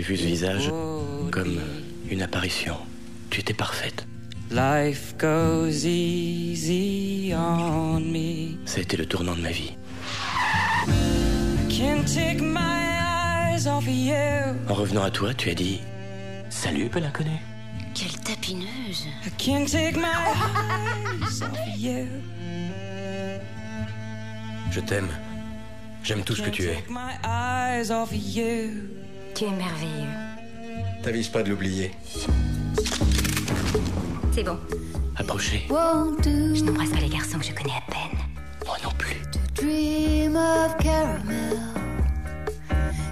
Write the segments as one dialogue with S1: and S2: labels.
S1: J'ai vu ce visage comme une apparition. Tu étais parfaite.
S2: Life goes easy on me.
S1: Ça a été le tournant de ma vie.
S2: Can't take my eyes off of you.
S1: En revenant à toi, tu as dit Salut, peu l'inconnu.
S3: Quelle tapineuse
S2: I can't take my eyes off of you.
S1: Je t'aime. J'aime tout ce que tu es.
S3: Tu es merveilleux.
S1: T'avises pas de l'oublier.
S3: C'est bon.
S1: Approchez.
S3: Je n'embrasse pas les garçons que je connais à peine.
S1: Moi non plus.
S4: Dream of caramel.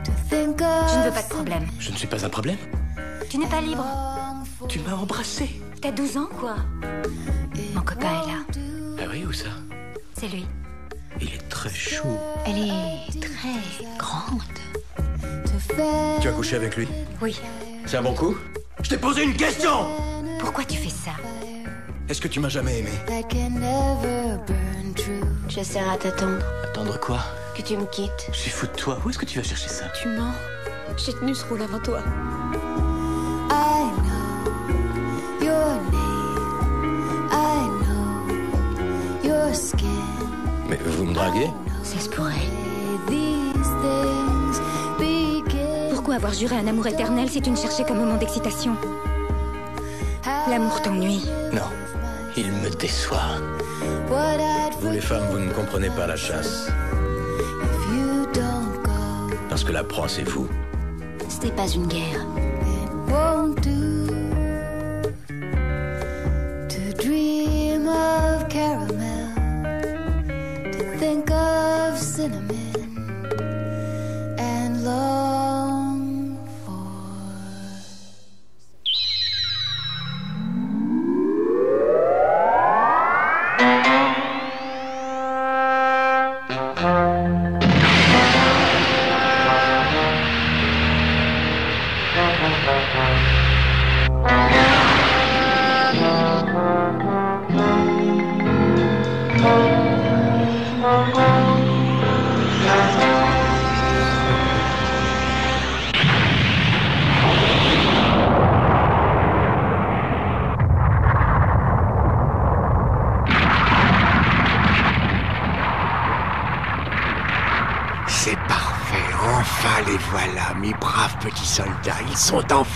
S4: To think of
S3: Je ne veux pas de problème.
S1: Je ne suis pas un problème.
S3: Tu n'es pas libre.
S1: Tu m'as embrassé.
S3: T'as 12 ans, quoi. Mon copain est là.
S1: Ah oui, où ça?
S3: C'est lui.
S1: Il est très chou.
S3: Elle est très grande.
S1: Tu as couché avec lui
S3: Oui.
S1: C'est un bon coup Je t'ai posé une question
S3: Pourquoi tu fais ça
S1: Est-ce que tu m'as jamais aimé
S4: That can never burn true.
S5: J'essaierai à t'attendre,
S1: Attendre quoi
S5: que tu me quittes.
S1: Je suis fou de toi. Où est-ce que tu vas chercher ça
S5: Tu mens. J'ai tenu ce rôle avant toi.
S4: I know your name. I know your skin.
S1: Mais vous me draguez
S3: Ça se pourrait. Avoir juré un amour éternel si tu ne cherchais qu'un moment d'excitation L'amour t'ennuie.
S1: Non. Il me déçoit.
S6: Vous les femmes, vous ne comprenez pas la chasse.
S4: if you don't go.
S6: Parce que la proie, c'est vous.
S3: Ce n'est pas une guerre.
S4: It won't do to dream of caramel, to think of cinnamon
S7: sont enfin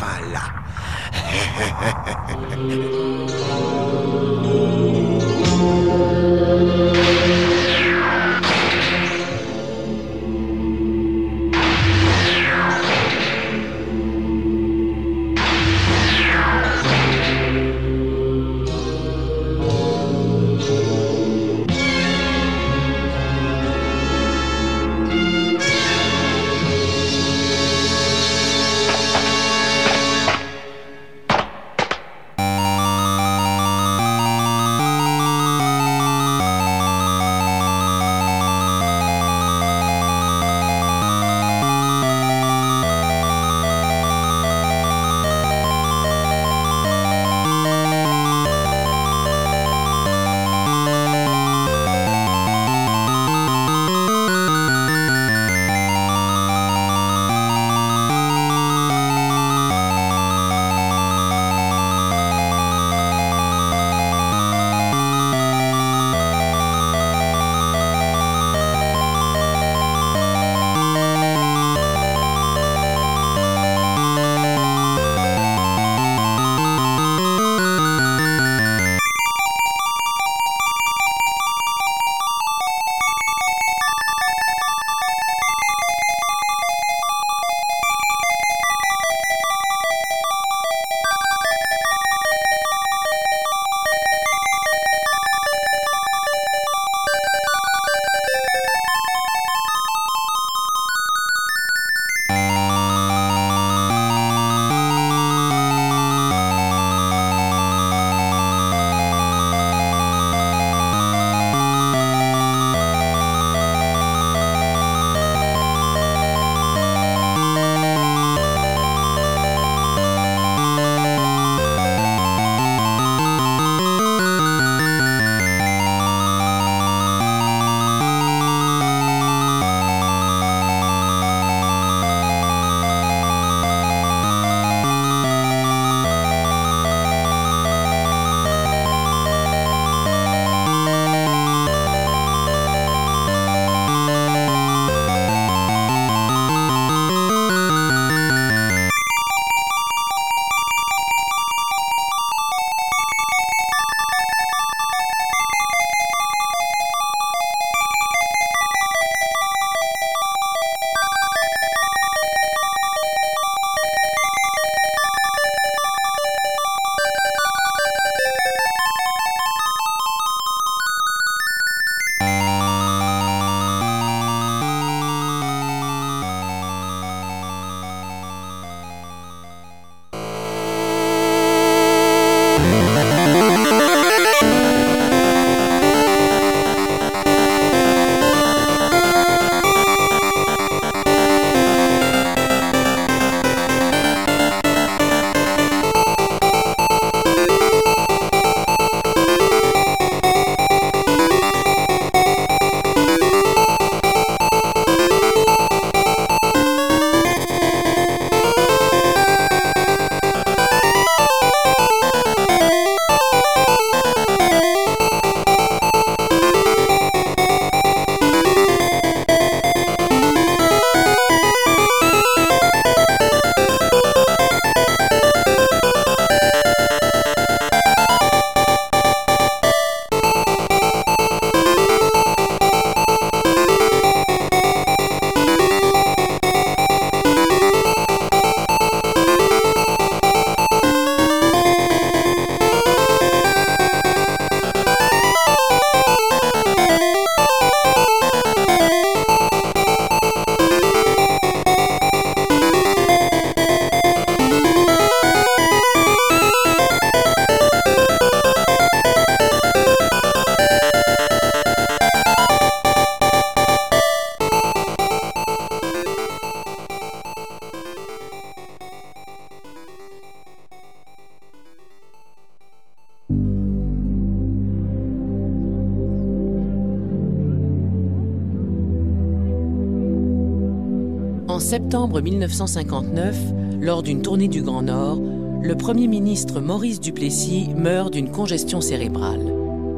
S8: septembre 1959, lors d'une tournée du Grand Nord, le Premier ministre Maurice Duplessis meurt d'une congestion cérébrale.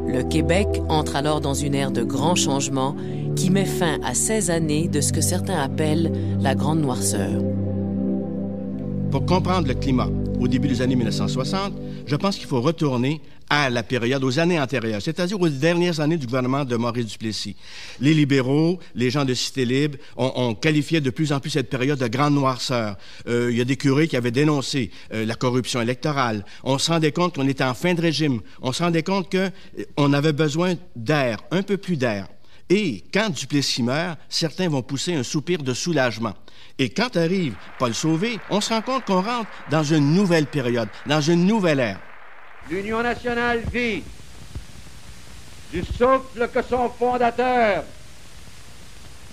S8: Le Québec entre alors dans une ère de grands changements qui met fin à 16 années de ce que certains appellent la Grande Noirceur.
S9: Pour comprendre le climat au début des années 1960, je pense qu'il faut retourner la période, aux années antérieures, c'est-à-dire aux dernières années du gouvernement de Maurice Duplessis. Les libéraux, les gens de Cité Libre ont, qualifié de plus en plus cette période de grande noirceur. Euh, il y a des curés qui avaient dénoncé euh, la corruption électorale. On se rendait compte qu'on était en fin de régime. On se rendait compte qu'on avait besoin d'air, un peu plus d'air. Et quand Duplessis meurt, certains vont pousser un soupir de soulagement. Et quand arrive Paul Sauvé, on se rend compte qu'on rentre dans une nouvelle période, dans une nouvelle ère.
S10: L'Union nationale vit du souffle que son fondateur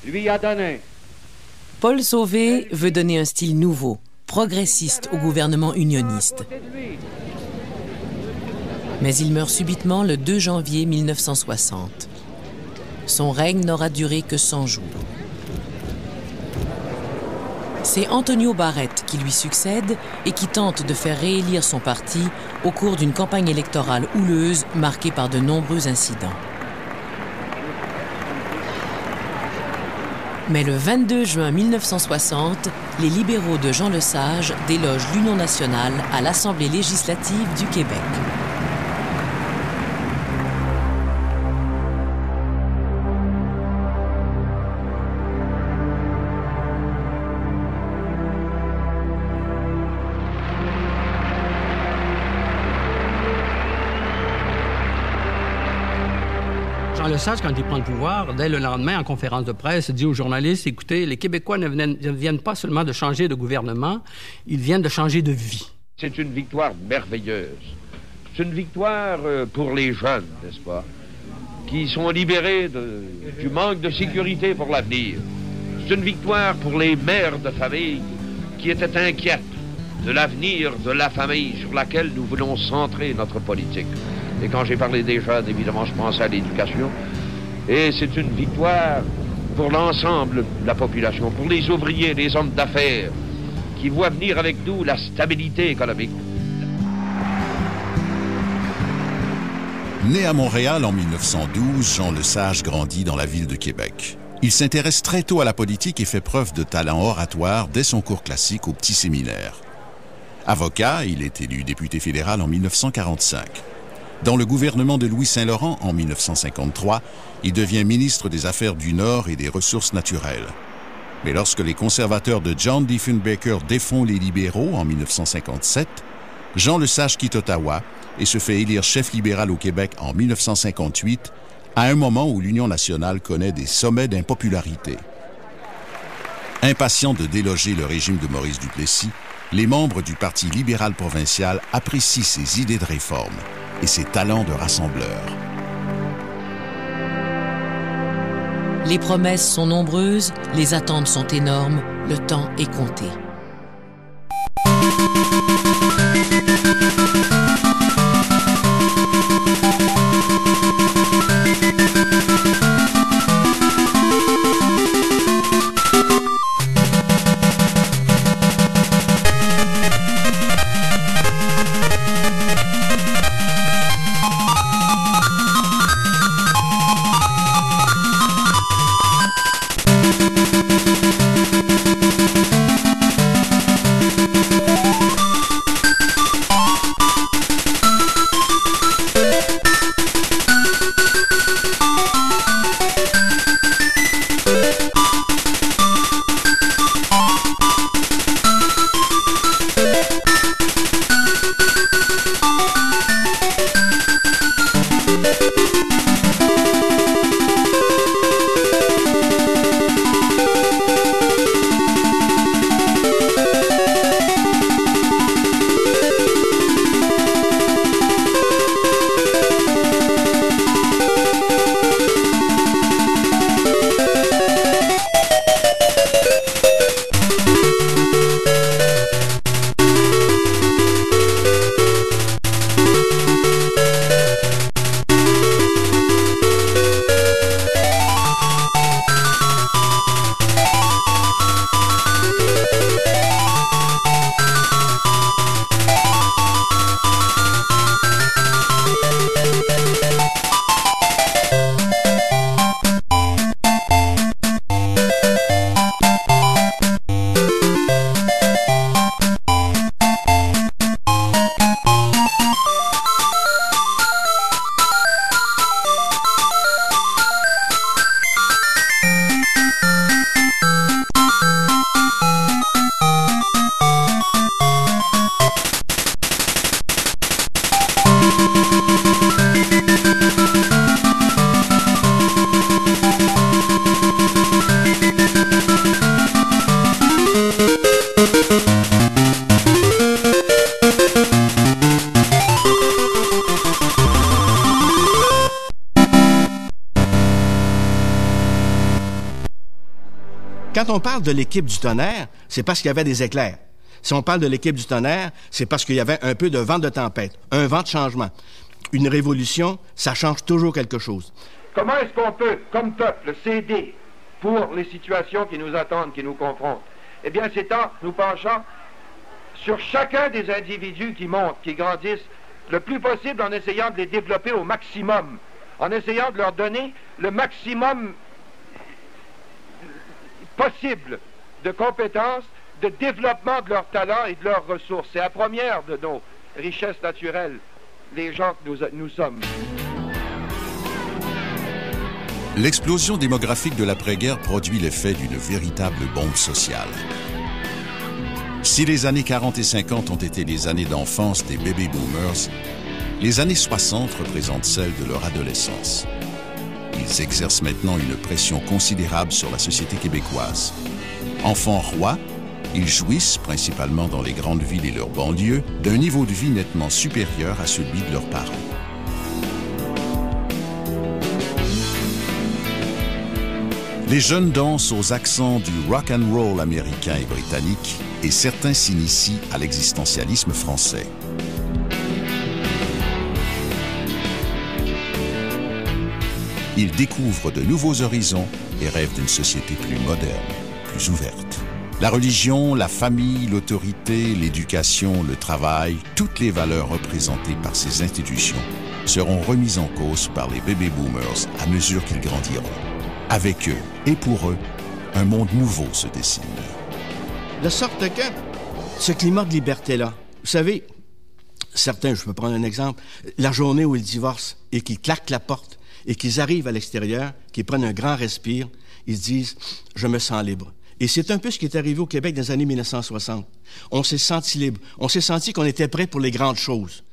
S10: lui a donné.
S8: Paul Sauvé veut donner un style nouveau, progressiste au gouvernement unioniste. Mais il meurt subitement le 2 janvier 1960. Son règne n'aura duré que 100 jours. C'est Antonio Barrett qui lui succède et qui tente de faire réélire son parti au cours d'une campagne électorale houleuse marquée par de nombreux incidents. Mais le 22 juin 1960, les libéraux de Jean Lesage délogent l'Union nationale à l'Assemblée législative du Québec.
S11: Quand il prend le pouvoir, dès le lendemain, en conférence de presse, dit aux journalistes, écoutez, les Québécois ne viennent, pas seulement de changer de gouvernement, ils viennent de changer de vie.
S10: C'est une victoire merveilleuse. C'est une victoire euh, pour les jeunes, n'est-ce pas, qui sont libérés du manque de sécurité pour l'avenir. C'est une victoire pour les mères de famille qui étaient inquiètes de l'avenir de la famille sur laquelle nous voulons centrer notre politique. Et quand j'ai parlé des jeunes, évidemment, je pense à l'éducation. Et c'est une victoire pour l'ensemble de la population, pour les ouvriers, les hommes d'affaires, qui voient venir avec nous la stabilité économique.
S12: Né à Montréal en 1912, Jean Lesage grandit dans la ville de Québec. Il s'intéresse très tôt à la politique et fait preuve de talent oratoire dès son cours classique au petit séminaire. Avocat, il est élu député fédéral en 1945. Dans le gouvernement de Louis Saint-Laurent en 1953, il devient ministre des Affaires du Nord et des Ressources naturelles. Mais lorsque les conservateurs de John Diefenbaker défont les libéraux en 1957, Jean Lesage quitte Ottawa et se fait élire chef libéral au Québec en 1958, à un moment où l'Union nationale connaît des sommets d'impopularité. Impatient de déloger le régime de Maurice Duplessis, les membres du Parti libéral provincial apprécient ses idées de réforme et ses talents de rassembleur.
S8: Les promesses sont nombreuses, les attentes sont énormes, le temps est compté.
S9: L'équipe du tonnerre, c'est parce qu'il y avait des éclairs. Si on parle de l'équipe du tonnerre, c'est parce qu'il y avait un peu de vent de tempête, un vent de changement. Une révolution, ça change toujours quelque chose.
S13: Comment est-ce qu'on peut, comme peuple, céder pour les situations qui nous attendent, qui nous confrontent? Eh bien, c'est en nous penchant sur chacun des individus qui montent, qui grandissent, le plus possible en essayant de les développer au maximum, en essayant de leur donner le maximum possible de compétences, de développement de leurs talents et de leurs ressources. C'est la première de nos richesses naturelles, les gens que nous, nous sommes.
S12: L'explosion démographique de l'après-guerre produit l'effet d'une véritable bombe sociale. Si les années 40 et 50 ont été les années d'enfance des baby boomers, les années 60 représentent celles de leur adolescence. Ils exercent maintenant une pression considérable sur la société québécoise. Enfants rois, ils jouissent, principalement dans les grandes villes et leurs banlieues, d'un niveau de vie nettement supérieur à celui de leurs parents. Les jeunes dansent aux accents du rock and roll américain et britannique et certains s'initient à l'existentialisme français. Ils découvrent de nouveaux horizons et rêvent d'une société plus moderne, plus ouverte. La religion, la famille, l'autorité, l'éducation, le travail, toutes les valeurs représentées par ces institutions seront remises en cause par les baby boomers à mesure qu'ils grandiront. Avec eux et pour eux, un monde nouveau se dessine.
S9: De sorte que ce climat de liberté-là, vous savez, certains, je peux prendre un exemple, la journée où ils divorcent et qu'ils claquent la porte et qu'ils arrivent à l'extérieur, qu'ils prennent un grand respire, ils se disent, je me sens libre. Et c'est un peu ce qui est arrivé au Québec dans les années 1960. On s'est senti libre. On s'est senti qu'on était prêt pour les grandes choses.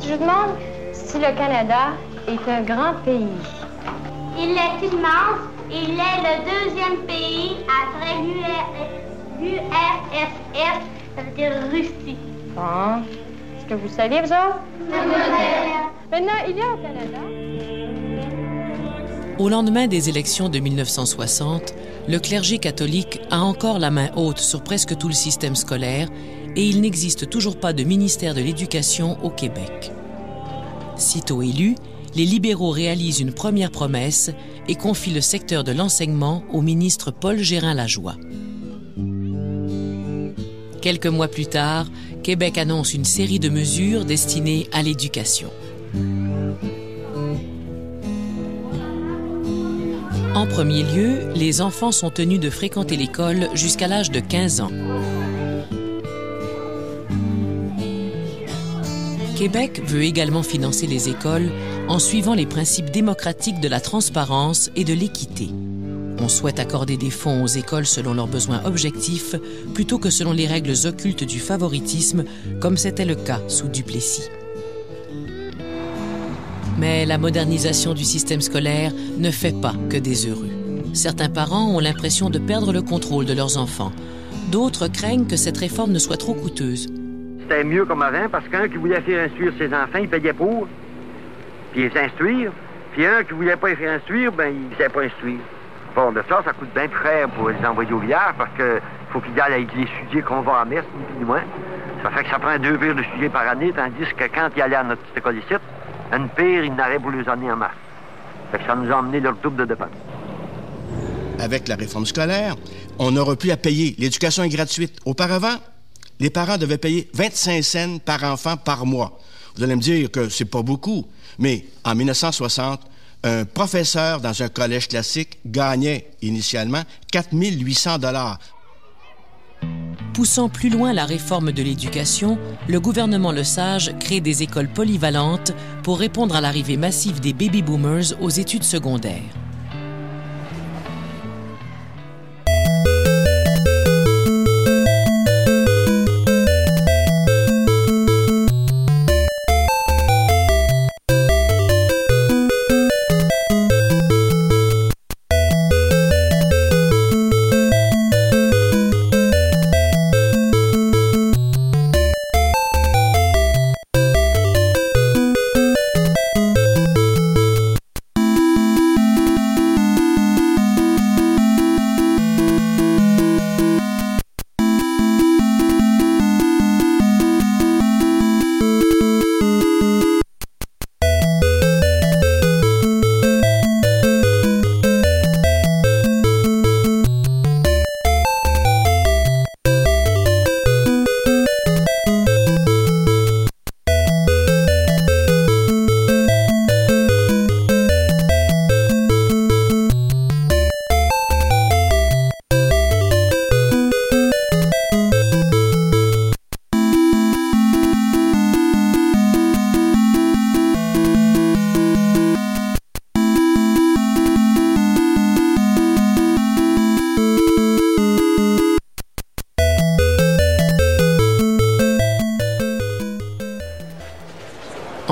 S14: Je me demande si le Canada est un grand pays.
S15: Il est immense. Il est le deuxième pays après l'URSS, ça veut dire Russie.
S14: Bon. Que vous saviez, autres? Maintenant, il y a au Canada.
S8: Au lendemain des élections de 1960, le clergé catholique a encore la main haute sur presque tout le système scolaire et il n'existe toujours pas de ministère de l'Éducation au Québec. Sitôt élus, les libéraux réalisent une première promesse et confient le secteur de l'enseignement au ministre Paul Gérin-Lajoie. Quelques mois plus tard, Québec annonce une série de mesures destinées à l'éducation. En premier lieu, les enfants sont tenus de fréquenter l'école jusqu'à l'âge de 15 ans. Québec veut également financer les écoles en suivant les principes démocratiques de la transparence et de l'équité. On souhaite accorder des fonds aux écoles selon leurs besoins objectifs plutôt que selon les règles occultes du favoritisme, comme c'était le cas sous Duplessis. Mais la modernisation du système scolaire ne fait pas que des heureux. Certains parents ont l'impression de perdre le contrôle de leurs enfants. D'autres craignent que cette réforme ne soit trop coûteuse.
S16: C'était mieux comme avant parce qu'un qui voulait faire instruire ses enfants, il payait pour, puis il les instruire. Puis un qui voulait pas les faire instruire, ben il ne savait pas instruire. Bon, de ça, ça coûte bien très pour les envoyer au village parce que faut qu'ils aillent avec les étudier qu'on va à messe, ni plus ni moins. Ça fait que ça prend deux pires de sujets par année, tandis que quand ils allaient à notre petite école ici, une pire, ils n'arrêtent pour les années en mars. Fait que ça nous a emmené leur double de dépenses.
S9: Avec la réforme scolaire, on n'aura plus à payer. L'éducation est gratuite. Auparavant, les parents devaient payer 25 cents par enfant par mois. Vous allez me dire que c'est pas beaucoup, mais en 1960, un professeur dans un collège classique gagnait initialement 4 800 dollars.
S8: Poussant plus loin la réforme de l'éducation, le gouvernement Lesage crée des écoles polyvalentes pour répondre à l'arrivée massive des baby boomers aux études secondaires.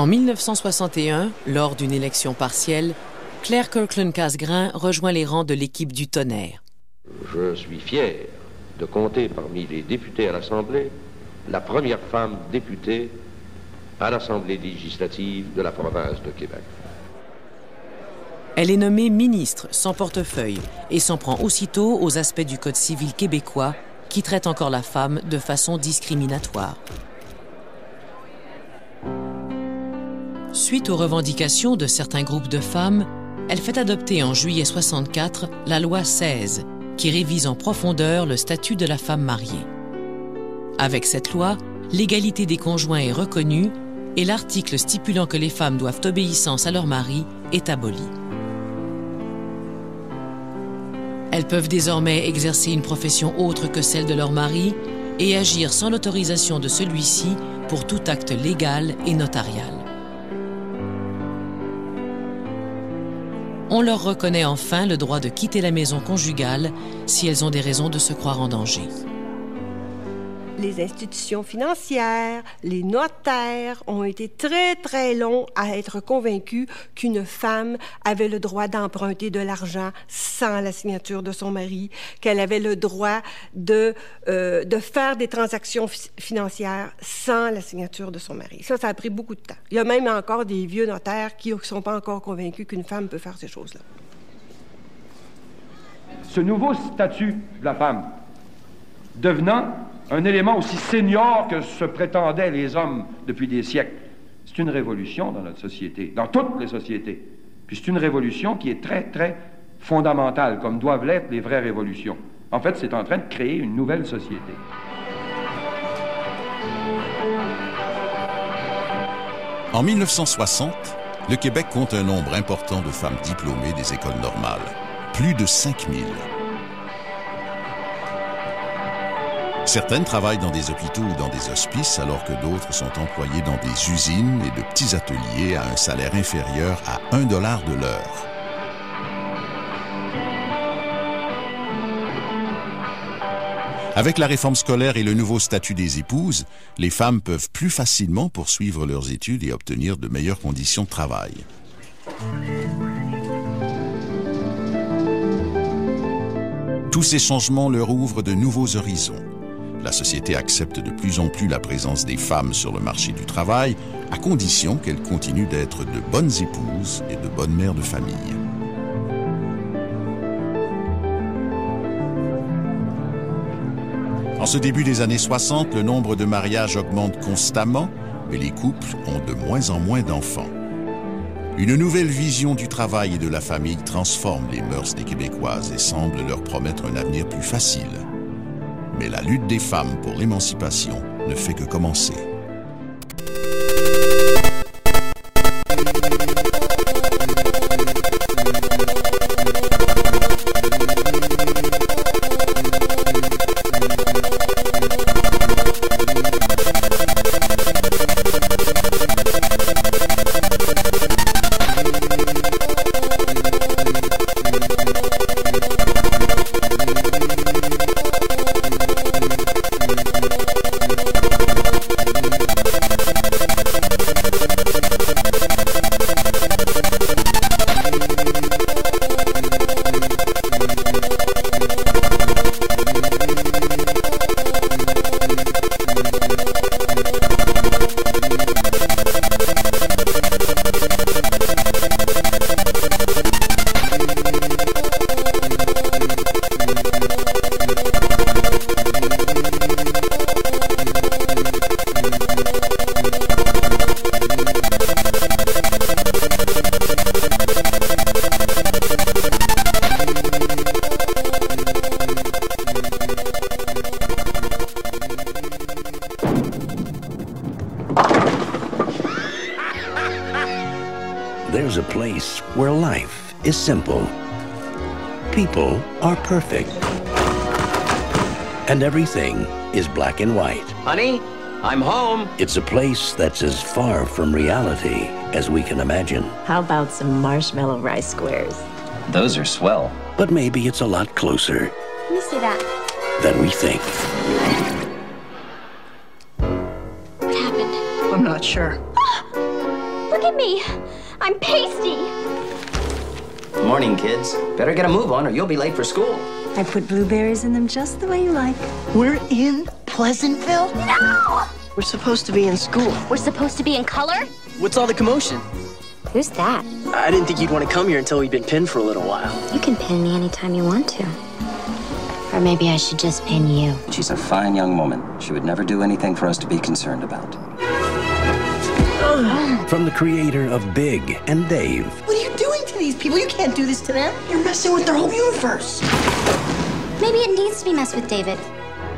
S8: En 1961, lors d'une élection partielle, Claire Kirkland-Casgrain rejoint les rangs de l'équipe du tonnerre.
S10: Je suis fier de compter parmi les députés à l'Assemblée la première femme députée à l'Assemblée législative de la province de Québec.
S8: Elle est nommée ministre sans portefeuille et s'en prend aussitôt aux aspects du Code civil québécois qui traite encore la femme de façon discriminatoire. Suite aux revendications de certains groupes de femmes, elle fait adopter en juillet 64 la loi 16, qui révise en profondeur le statut de la femme mariée. Avec cette loi, l'égalité des conjoints est reconnue et l'article stipulant que les femmes doivent obéissance à leur mari est aboli. Elles peuvent désormais exercer une profession autre que celle de leur mari et agir sans l'autorisation de celui-ci pour tout acte légal et notarial. On leur reconnaît enfin le droit de quitter la maison conjugale si elles ont des raisons de se croire en danger
S17: les institutions financières, les notaires ont été très, très longs à être convaincus qu'une femme avait le droit d'emprunter de l'argent sans la signature de son mari, qu'elle avait le droit de, euh, de faire des transactions financières sans la signature de son mari. Ça, ça a pris beaucoup de temps. Il y a même encore des vieux notaires qui ne sont pas encore convaincus qu'une femme peut faire ces choses-là.
S13: Ce nouveau statut de la femme devenant un élément aussi senior que se prétendaient les hommes depuis des siècles. C'est une révolution dans notre société, dans toutes les sociétés. Puis c'est une révolution qui est très, très fondamentale, comme doivent l'être les vraies révolutions. En fait, c'est en train de créer une nouvelle société.
S12: En 1960, le Québec compte un nombre important de femmes diplômées des écoles normales, plus de 5000. Certaines travaillent dans des hôpitaux ou dans des hospices, alors que d'autres sont employées dans des usines et de petits ateliers à un salaire inférieur à 1 dollar de l'heure. Avec la réforme scolaire et le nouveau statut des épouses, les femmes peuvent plus facilement poursuivre leurs études et obtenir de meilleures conditions de travail. Tous ces changements leur ouvrent de nouveaux horizons la société accepte de plus en plus la présence des femmes sur le marché du travail, à condition qu'elles continuent d'être de bonnes épouses et de bonnes mères de famille. En ce début des années 60, le nombre de mariages augmente constamment, mais les couples ont de moins en moins d'enfants. Une nouvelle vision du travail et de la famille transforme les mœurs des Québécoises et semble leur promettre un avenir plus facile mais la lutte des femmes pour l'émancipation ne fait que commencer.
S18: Black and white.
S19: Honey, I'm home.
S18: It's a place that's as far from reality as we can imagine.
S20: How about some marshmallow rice squares?
S19: Those are swell.
S18: But maybe it's a lot closer.
S5: Let me see that.
S18: Than we think.
S5: What happened?
S20: I'm not sure.
S3: Look at me. I'm pasty.
S19: Morning, kids. Better get a move on or you'll be late for school.
S20: I put blueberries in them just the way you like. We're in Pleasantville?
S3: No!
S20: We're supposed to be in school.
S3: We're supposed to be in color?
S21: What's all the commotion?
S3: Who's that?
S21: I didn't think you'd want to come here until we'd been pinned for a little while.
S3: You can pin me anytime you want to. Or maybe I should just pin you.
S19: She's a fine young woman. She would never do anything for us to be concerned about.
S18: From the creator of Big and Dave.
S20: What are you doing to these people? You can't do this to them. You're messing with their whole universe.
S3: Maybe it needs to be messed with David.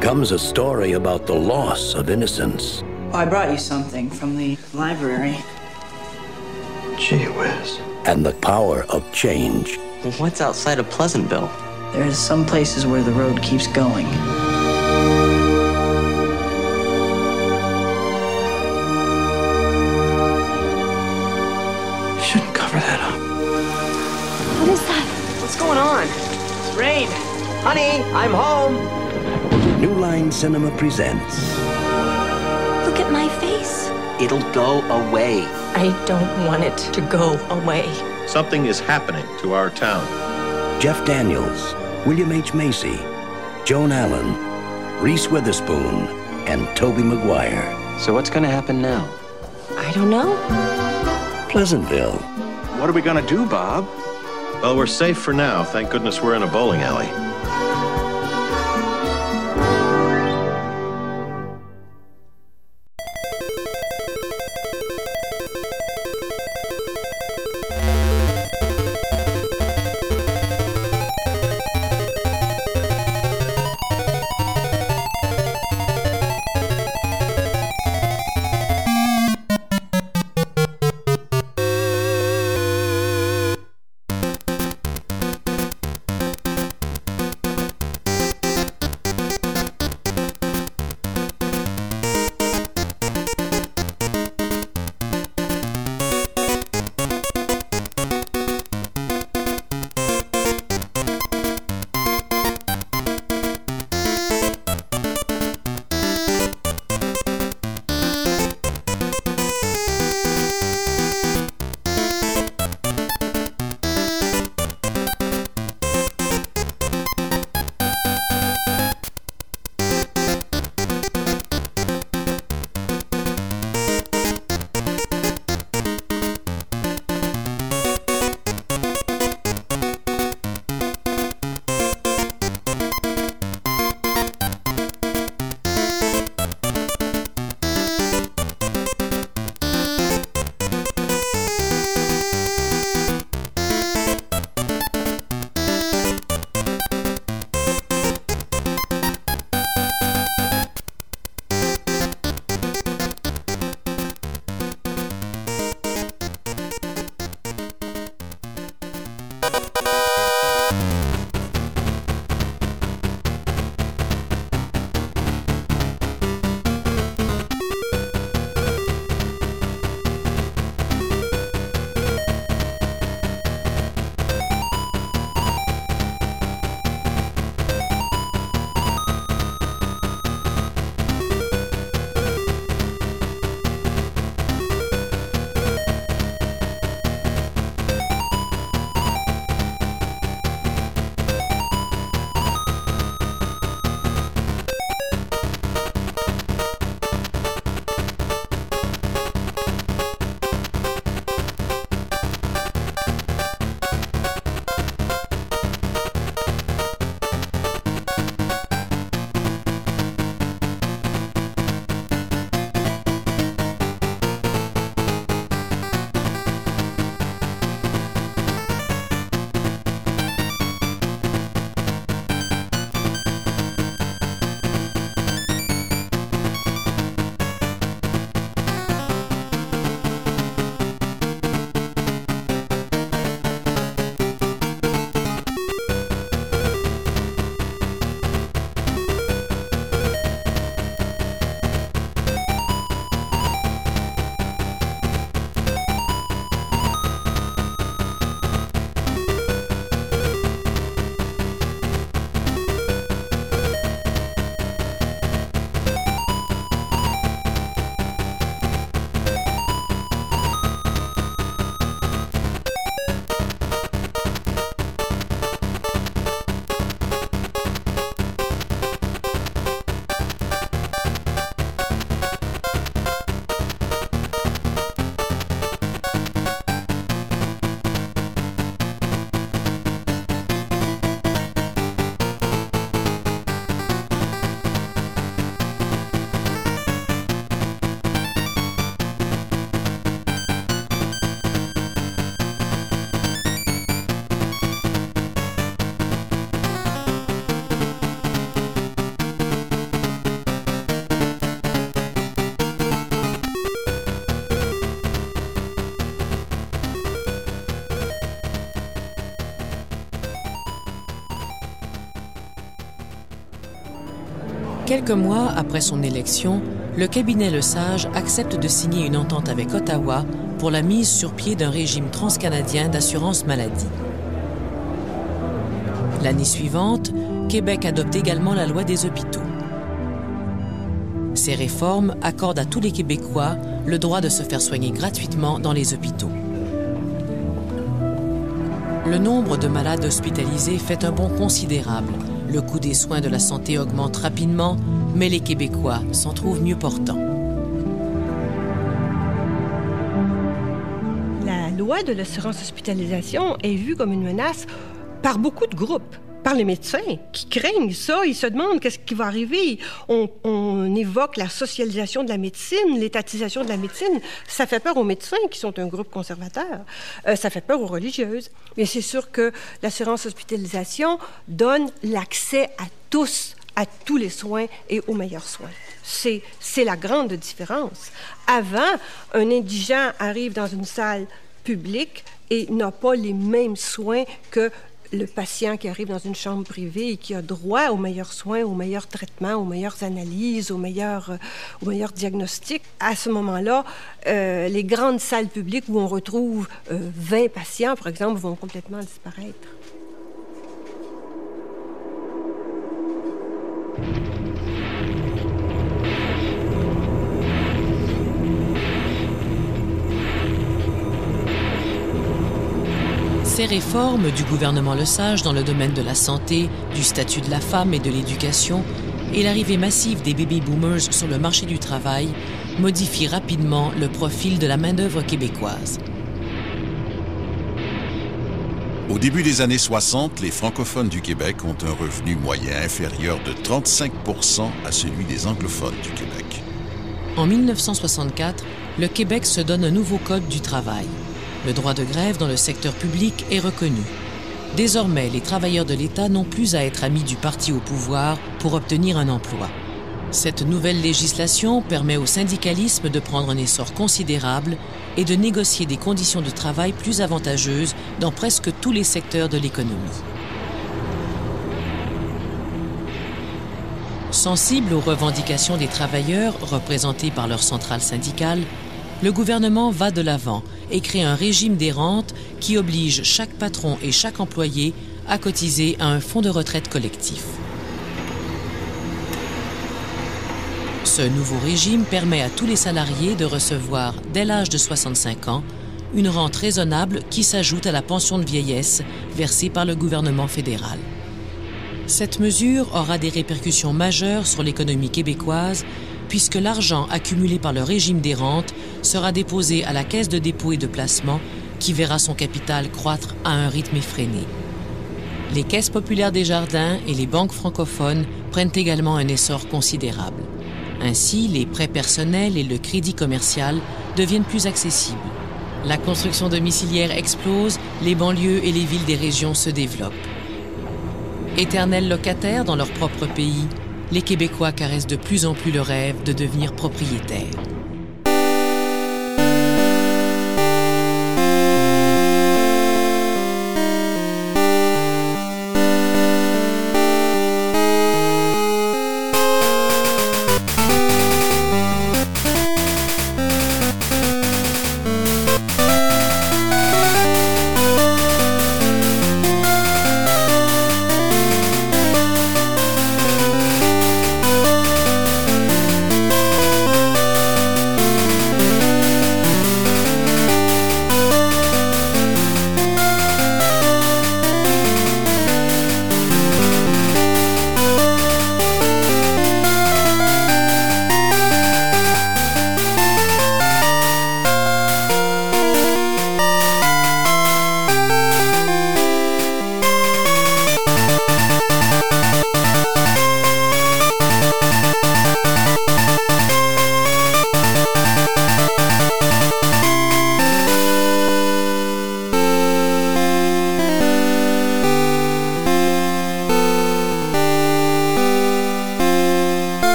S18: Comes a story about the loss of innocence.
S22: I brought you something from the library.
S18: Gee whiz. And the power of change.
S21: What's outside of Pleasantville?
S22: There's some places where the road keeps going.
S18: Shouldn't cover that up.
S3: What is that?
S21: What's going on? It's rain. Honey, I'm home.
S18: New Line Cinema presents
S3: Look at my face.
S21: It'll go away.
S23: I don't want it to go away.
S24: Something is happening to our town.
S18: Jeff Daniels, William H. Macy, Joan Allen, Reese Witherspoon, and Toby Maguire.
S19: So what's going to happen now?
S23: I don't know.
S18: Pleasantville.
S24: What are we going to do, Bob? Well, we're safe for now. Thank goodness we're in a bowling alley.
S8: Quelques mois après son élection, le cabinet Le Sage accepte de signer une entente avec Ottawa pour la mise sur pied d'un régime transcanadien d'assurance maladie. L'année suivante, Québec adopte également la loi des hôpitaux. Ces réformes accordent à tous les Québécois le droit de se faire soigner gratuitement dans les hôpitaux. Le nombre de malades hospitalisés fait un bond considérable. Le coût des soins de la santé augmente rapidement, mais les Québécois s'en trouvent mieux portants.
S17: La loi de l'assurance hospitalisation est vue comme une menace par beaucoup de groupes par les médecins qui craignent ça. Ils se demandent qu'est-ce qui va arriver. On, évoque la socialisation de la médecine, l'étatisation de la médecine. Ça fait peur aux médecins qui sont un groupe conservateur. Euh, ça fait peur aux religieuses. Mais c'est sûr que l'assurance hospitalisation donne l'accès à tous à tous les soins et aux meilleurs soins. C'est, c'est la grande différence. Avant, un indigent arrive dans une salle publique et n'a pas les mêmes soins que le patient qui arrive dans une chambre privée et qui a droit aux meilleurs soins, aux meilleurs traitements, aux meilleures analyses, aux meilleurs, euh, diagnostics, à ce moment-là, euh, les grandes salles publiques où on retrouve euh, 20 patients, par exemple, vont complètement disparaître.
S8: Ces réformes du gouvernement Lesage dans le domaine de la santé, du statut de la femme et de l'éducation, et l'arrivée massive des baby boomers sur le marché du travail modifient rapidement le profil de la main-d'œuvre québécoise.
S12: Au début des années 60, les francophones du Québec ont un revenu moyen inférieur de 35 à celui des anglophones du Québec.
S8: En 1964, le Québec se donne un nouveau code du travail. Le droit de grève dans le secteur public est reconnu. Désormais, les travailleurs de l'État n'ont plus à être amis du parti au pouvoir pour obtenir un emploi. Cette nouvelle législation permet au syndicalisme de prendre un essor considérable et de négocier des conditions de travail plus avantageuses dans presque tous les secteurs de l'économie. Sensible aux revendications des travailleurs représentés par leur centrale syndicale, le gouvernement va de l'avant et crée un régime des rentes qui oblige chaque patron et chaque employé à cotiser à un fonds de retraite collectif. Ce nouveau régime permet à tous les salariés de recevoir, dès l'âge de 65 ans, une rente raisonnable qui s'ajoute à la pension de vieillesse versée par le gouvernement fédéral. Cette mesure aura des répercussions majeures sur l'économie québécoise puisque l'argent accumulé par le régime des rentes sera déposé à la caisse de dépôt et de placement qui verra son capital croître à un rythme effréné. Les caisses populaires des jardins et les banques francophones prennent également un essor considérable. Ainsi, les prêts personnels et le crédit commercial deviennent plus accessibles. La construction domiciliaire explose, les banlieues et les villes des régions se développent. Éternels locataires dans leur propre pays, les Québécois caressent de plus en plus le rêve de devenir propriétaires.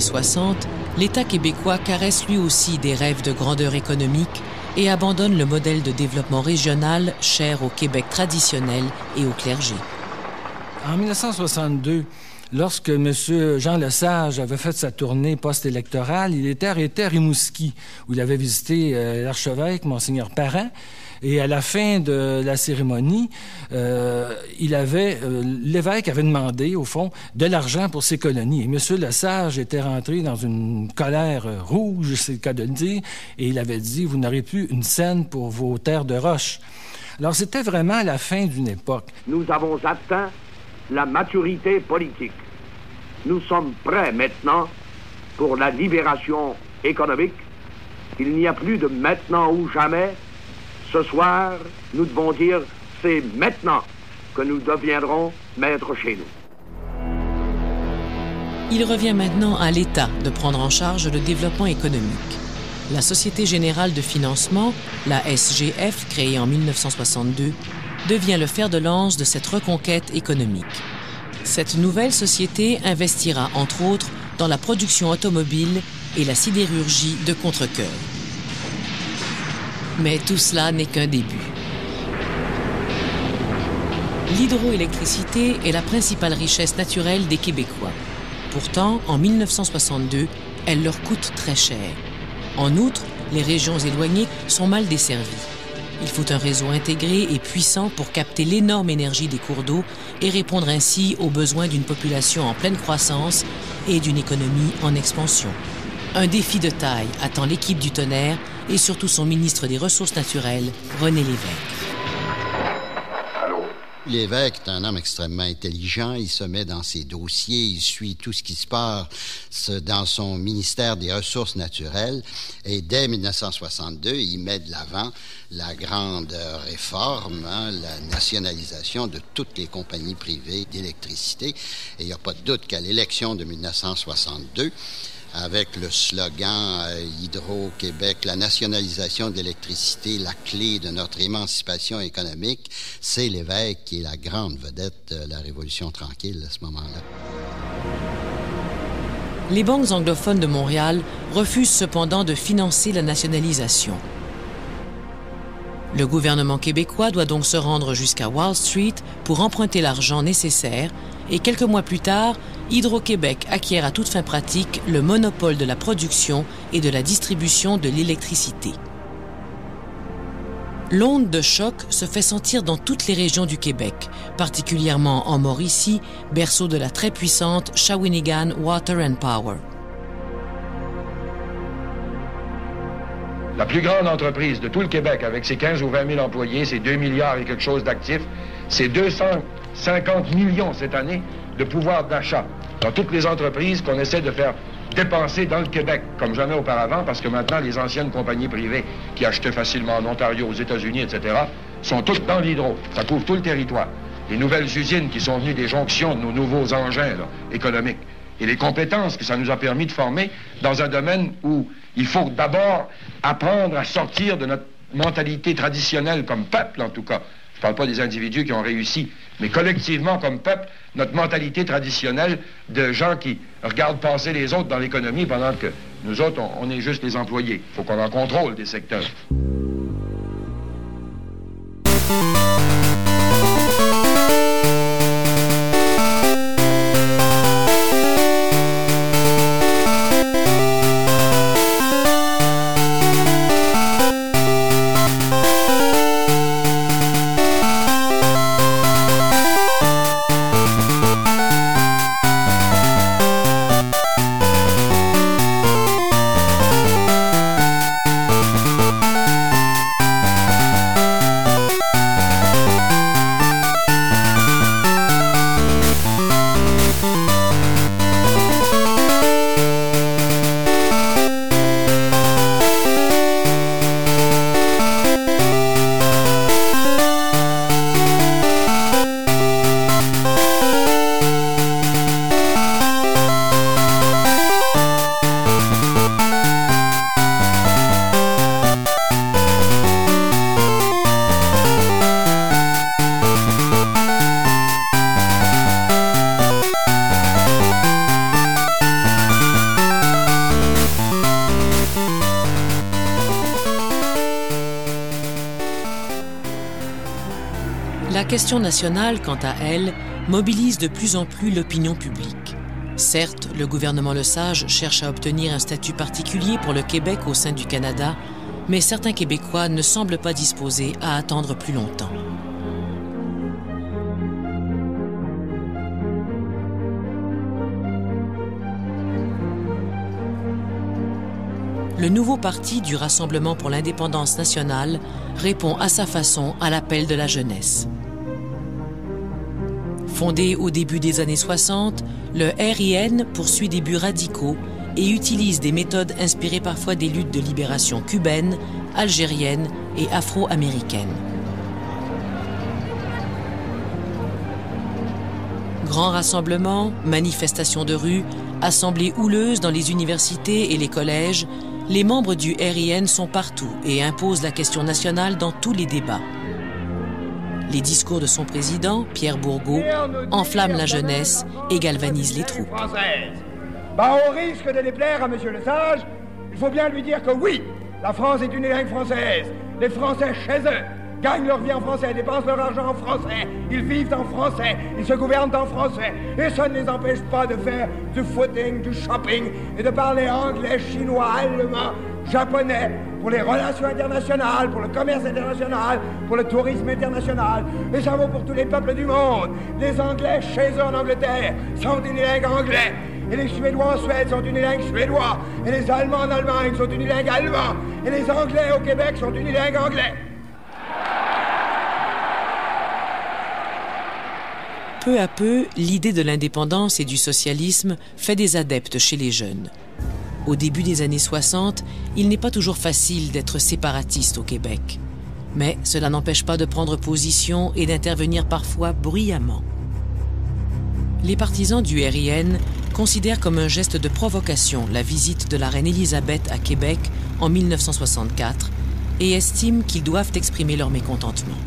S8: Années 60, l'État québécois caresse lui aussi des rêves de grandeur économique et abandonne le modèle de développement régional cher au Québec traditionnel et au clergé.
S25: En 1962, lorsque M. Jean Lesage avait fait sa tournée post-électorale, il était arrêté à Rimouski, où il avait visité euh, l'archevêque, Monseigneur Parent, et à la fin de la cérémonie, euh, il avait, euh, l'évêque avait demandé, au fond, de l'argent pour ses colonies. Et M. Lesage était rentré dans une colère rouge, c'est le cas de le dire, et il avait dit, vous n'aurez plus une scène pour vos terres de roche. Alors c'était vraiment la fin d'une époque.
S10: Nous avons atteint la maturité politique. Nous sommes prêts maintenant pour la libération économique. Il n'y a plus de maintenant ou jamais. Ce soir, nous devons dire c'est maintenant que nous deviendrons maîtres chez nous.
S8: Il revient maintenant à l'État de prendre en charge le développement économique. La Société générale de financement, la SGF, créée en 1962, devient le fer de lance de cette reconquête économique. Cette nouvelle société investira, entre autres, dans la production automobile et la sidérurgie de contre-cœur. Mais tout cela n'est qu'un début. L'hydroélectricité est la principale richesse naturelle des Québécois. Pourtant, en 1962, elle leur coûte très cher. En outre, les régions éloignées sont mal desservies. Il faut un réseau intégré et puissant pour capter l'énorme énergie des cours d'eau et répondre ainsi aux besoins d'une population en pleine croissance et d'une économie en expansion. Un défi de taille attend l'équipe du tonnerre et surtout son ministre des Ressources naturelles, René Lévesque.
S26: L'évêque est un homme extrêmement intelligent. Il se met dans ses dossiers, il suit tout ce qui se passe dans son ministère des Ressources naturelles. Et dès 1962, il met de l'avant la grande réforme, hein, la nationalisation de toutes les compagnies privées d'électricité. Et il n'y a pas de doute qu'à l'élection de 1962, avec le slogan euh, Hydro-Québec, la nationalisation de l'électricité, la clé de notre émancipation économique, c'est l'évêque qui est la grande vedette de la Révolution tranquille à ce moment-là.
S8: Les banques anglophones de Montréal refusent cependant de financer la nationalisation. Le gouvernement québécois doit donc se rendre jusqu'à Wall Street pour emprunter l'argent nécessaire et quelques mois plus tard, Hydro-Québec acquiert à toute fin pratique le monopole de la production et de la distribution de l'électricité. L'onde de choc se fait sentir dans toutes les régions du Québec, particulièrement en Mauricie, berceau de la très puissante Shawinigan Water and Power.
S13: La plus grande entreprise de tout le Québec, avec ses 15 ou 20 000 employés, ses 2 milliards et quelque chose d'actifs, c'est 250 millions cette année de pouvoir d'achat dans toutes les entreprises qu'on essaie de faire dépenser dans le Québec, comme jamais auparavant, parce que maintenant, les anciennes compagnies privées qui achetaient facilement en Ontario, aux États-Unis, etc., sont toutes dans l'hydro. Ça couvre tout le territoire. Les nouvelles usines qui sont venues des jonctions de nos nouveaux engins économiques et les compétences que ça nous a permis de former dans un domaine où il faut d'abord apprendre à sortir de notre mentalité traditionnelle comme peuple, en tout cas. Je ne parle pas des individus qui ont réussi, mais collectivement comme peuple, notre mentalité traditionnelle de gens qui regardent passer les autres dans l'économie pendant que nous autres, on, est juste les employés. Il faut qu'on en contrôle des secteurs.
S8: Question nationale, quant à elle, mobilise de plus en plus l'opinion publique. Certes, le gouvernement Le Sage cherche à obtenir un statut particulier pour le Québec au sein du Canada, mais certains Québécois ne semblent pas disposés à attendre plus longtemps. Le nouveau parti du Rassemblement pour l'indépendance nationale répond à sa façon à l'appel de la jeunesse. Fondé au début des années 60, le RIN poursuit des buts radicaux et utilise des méthodes inspirées parfois des luttes de libération cubaines, algériennes et afro-américaines. Grands rassemblements, manifestations de rue, assemblées houleuses dans les universités et les collèges, les membres du RIN sont partout et imposent la question nationale dans tous les débats. Les discours de son président, Pierre Bourgault, enflamment la jeunesse et galvanisent les troupes.
S27: Bah, au risque de déplaire à M. Le Sage, il faut bien lui dire que oui, la France est une langue française. Les Français chez eux gagnent leur vie en français, dépensent leur argent en français, ils vivent en français, ils se gouvernent en français. Et ça ne les empêche pas de faire du footing, du shopping et de parler anglais, chinois, allemand, japonais pour les relations internationales, pour le commerce international, pour le tourisme international. Et ça vaut pour tous les peuples du monde. Les Anglais chez eux en Angleterre sont unilingues anglais. Et les Suédois en Suède sont unilingues suédois. Et les Allemands en Allemagne sont unilingues allemands. Et les Anglais au Québec sont unilingues anglais.
S8: Peu à peu, l'idée de l'indépendance et du socialisme fait des adeptes chez les jeunes. Au début des années 60, il n'est pas toujours facile d'être séparatiste au Québec. Mais cela n'empêche pas de prendre position et d'intervenir parfois bruyamment. Les partisans du RIN considèrent comme un geste de provocation la visite de la reine Élisabeth à Québec en 1964 et estiment qu'ils doivent exprimer leur mécontentement.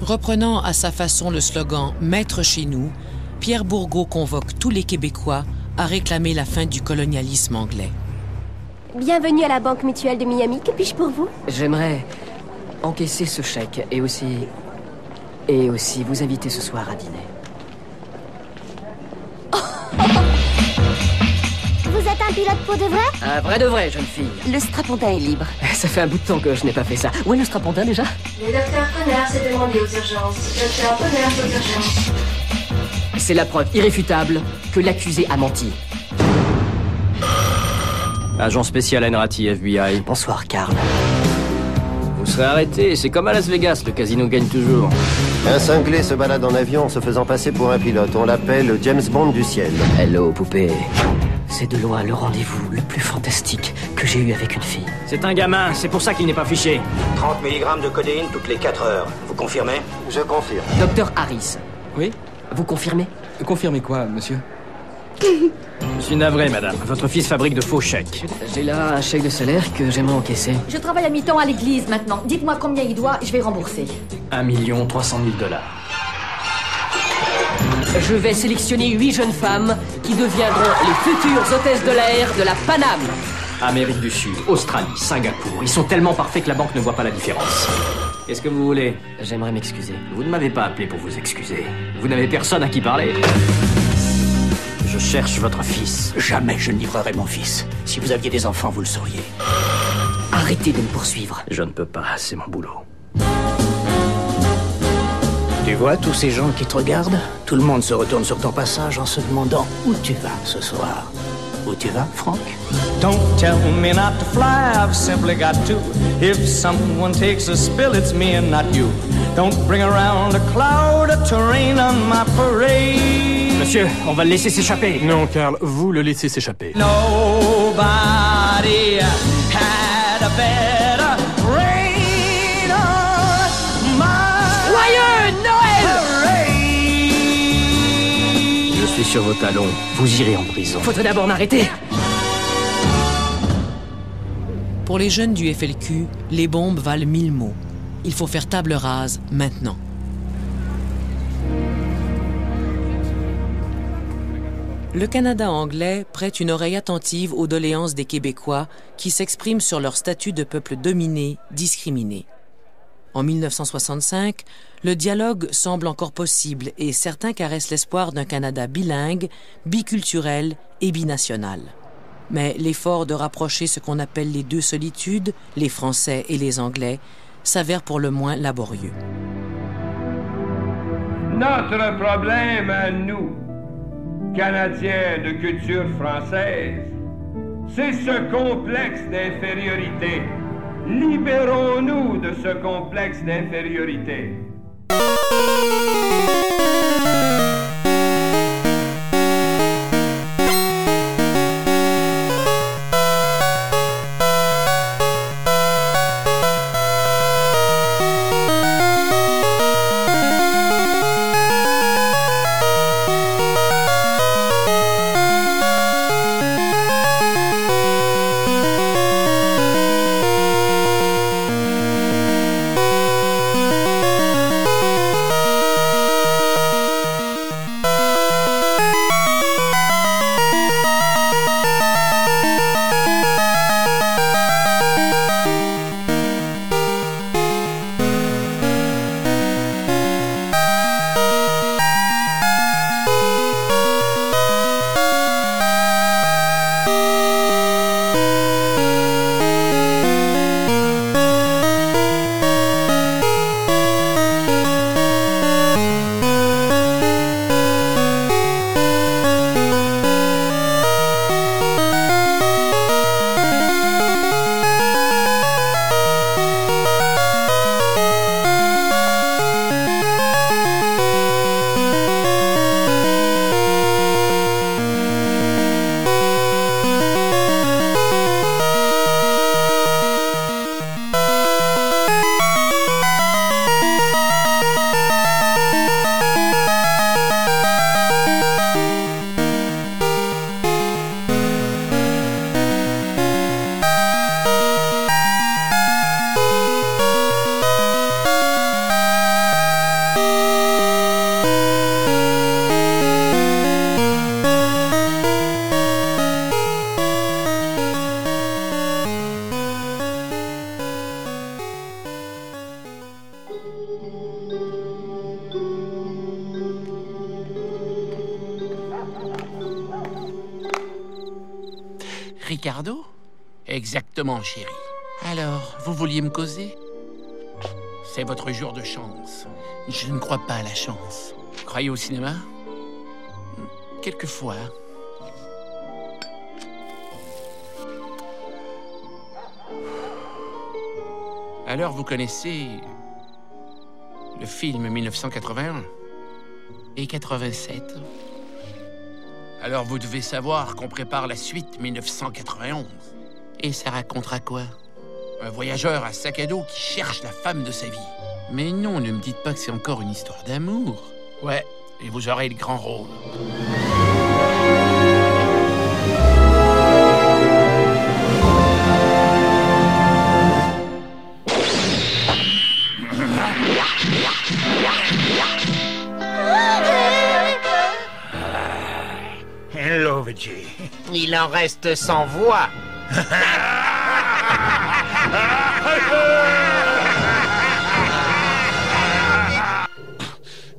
S8: Reprenant à sa façon le slogan Maître chez nous, Pierre Bourgault convoque tous les Québécois à réclamer la fin du colonialisme anglais.
S28: Bienvenue à la Banque Mutuelle de Miami. Que puis-je pour vous?
S21: J'aimerais encaisser ce chèque et aussi. et aussi vous inviter ce soir à dîner.
S28: Vous êtes un pilote pour de vrai?
S21: Un vrai de vrai, jeune fille.
S28: Le strapontin est libre.
S21: Ça fait un bout de temps que je n'ai pas fait ça. Où est le strapontin déjà?
S5: Le docteur Connard s'est demandé aux urgences. Docteur Connard aux urgences.
S21: C'est la preuve irréfutable que l'accusé a menti.
S29: Agent spécial Enrati, FBI.
S21: Bonsoir, Carl.
S29: Vous serez arrêté, c'est comme à Las Vegas, le casino gagne toujours.
S30: Un cinglé se balade en avion en se faisant passer pour un pilote. On l'appelle James Bond du ciel.
S21: Hello, poupée. C'est de loin le rendez-vous le plus fantastique que j'ai eu avec une fille.
S29: C'est un gamin, c'est pour ça qu'il n'est pas fiché.
S30: 30 mg de codéine toutes les 4 heures. Vous confirmez? Je confirme.
S21: Docteur Harris.
S29: Oui?
S21: Vous confirmez
S29: Confirmez quoi, monsieur Je suis navré, madame. Votre fils fabrique de faux chèques.
S21: J'ai là un chèque de salaire que j'aimerais encaisser.
S5: Je travaille à mi-temps à l'église maintenant. Dites-moi combien il doit, je vais rembourser.
S29: 1 million 300 000 dollars.
S21: Je vais sélectionner huit jeunes femmes qui deviendront les futures hôtesses de l'air de la Paname.
S29: Amérique du Sud, Australie, Singapour. Ils sont tellement parfaits que la banque ne voit pas la différence. Qu'est-ce que vous voulez
S21: J'aimerais m'excuser.
S29: Vous ne m'avez pas appelé pour vous excuser. Vous n'avez personne à qui parler. Je cherche votre fils.
S1: Jamais je ne livrerai mon fils. Si vous aviez des enfants, vous le sauriez.
S21: Arrêtez de me poursuivre.
S29: Je ne peux pas, c'est mon boulot.
S1: Tu vois tous ces gens qui te regardent? Tout le monde se retourne sur ton passage en se demandant où tu vas ce soir. Où tu vas, Franck?
S31: Don't tell me not to fly, I've simply got to. If someone takes a spill, it's me and not you. Don't bring around a cloud of terrain on my parade.
S29: Monsieur, on va le laisser s'échapper.
S32: Non, Carl, vous le laissez s'échapper.
S31: Nobody had a better
S29: sur vos talons. Vous irez en prison.
S21: Faudrait d'abord m'arrêter?
S8: Pour les jeunes du FLQ, les bombes valent mille mots. Il faut faire table rase maintenant. Le Canada anglais prête une oreille attentive aux doléances des Québécois qui s'expriment sur leur statut de peuple dominé, discriminé. En 1965, le dialogue semble encore possible et certains caressent l'espoir d'un Canada bilingue, biculturel et binational. Mais l'effort de rapprocher ce qu'on appelle les deux solitudes, les Français et les Anglais, s'avère pour le moins laborieux.
S27: Notre problème à nous, Canadiens de culture française, c'est ce complexe d'infériorité. Libérons-nous de ce complexe d'infériorité.
S33: Alors, vous vouliez me causer? C'est votre jour de chance. Je ne crois pas à la chance. Croyez au cinéma? Quelquefois. Alors, vous connaissez le film 1981 et 87 alors vous devez savoir qu'on prépare la suite 1991. Et ça racontera quoi? Un voyageur à sac à dos qui cherche la femme de sa vie. Mais non, ne me dites pas que c'est encore une histoire d'amour. Ouais, et vous aurez le grand rôle.
S34: Il en reste sans voix.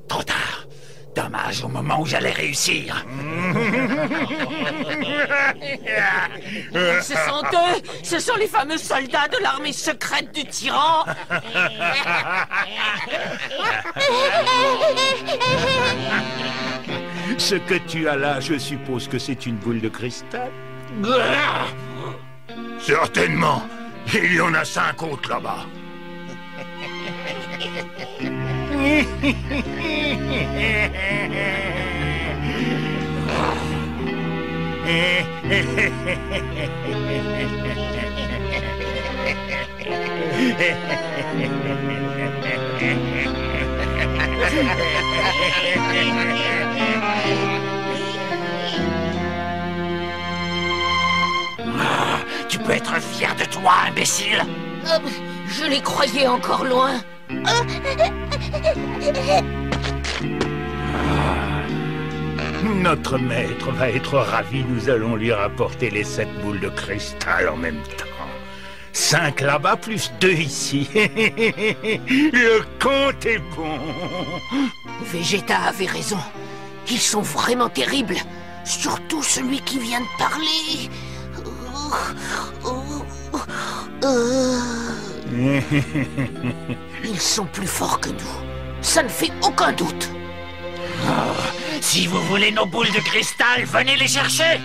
S1: Trop tard. Dommage au moment où j'allais réussir.
S23: Ce sont eux Ce sont les fameux soldats de l'armée secrète du tyran
S34: Ce que tu as là, je suppose que c'est une boule de cristal
S1: Certainement. Il y en a cinq autres là-bas. Ah, tu peux être fier de toi, imbécile
S23: Euh, Je les croyais encore loin.
S34: Notre maître va être ravi. Nous allons lui rapporter les sept boules de cristal en même temps. Cinq là-bas, plus deux ici. Le compte est bon.
S23: Vegeta avait raison. Ils sont vraiment terribles. Surtout celui qui vient de parler. Ils sont plus forts que nous. Ça ne fait aucun doute.
S34: Oh, si vous voulez nos boules de cristal, venez les chercher.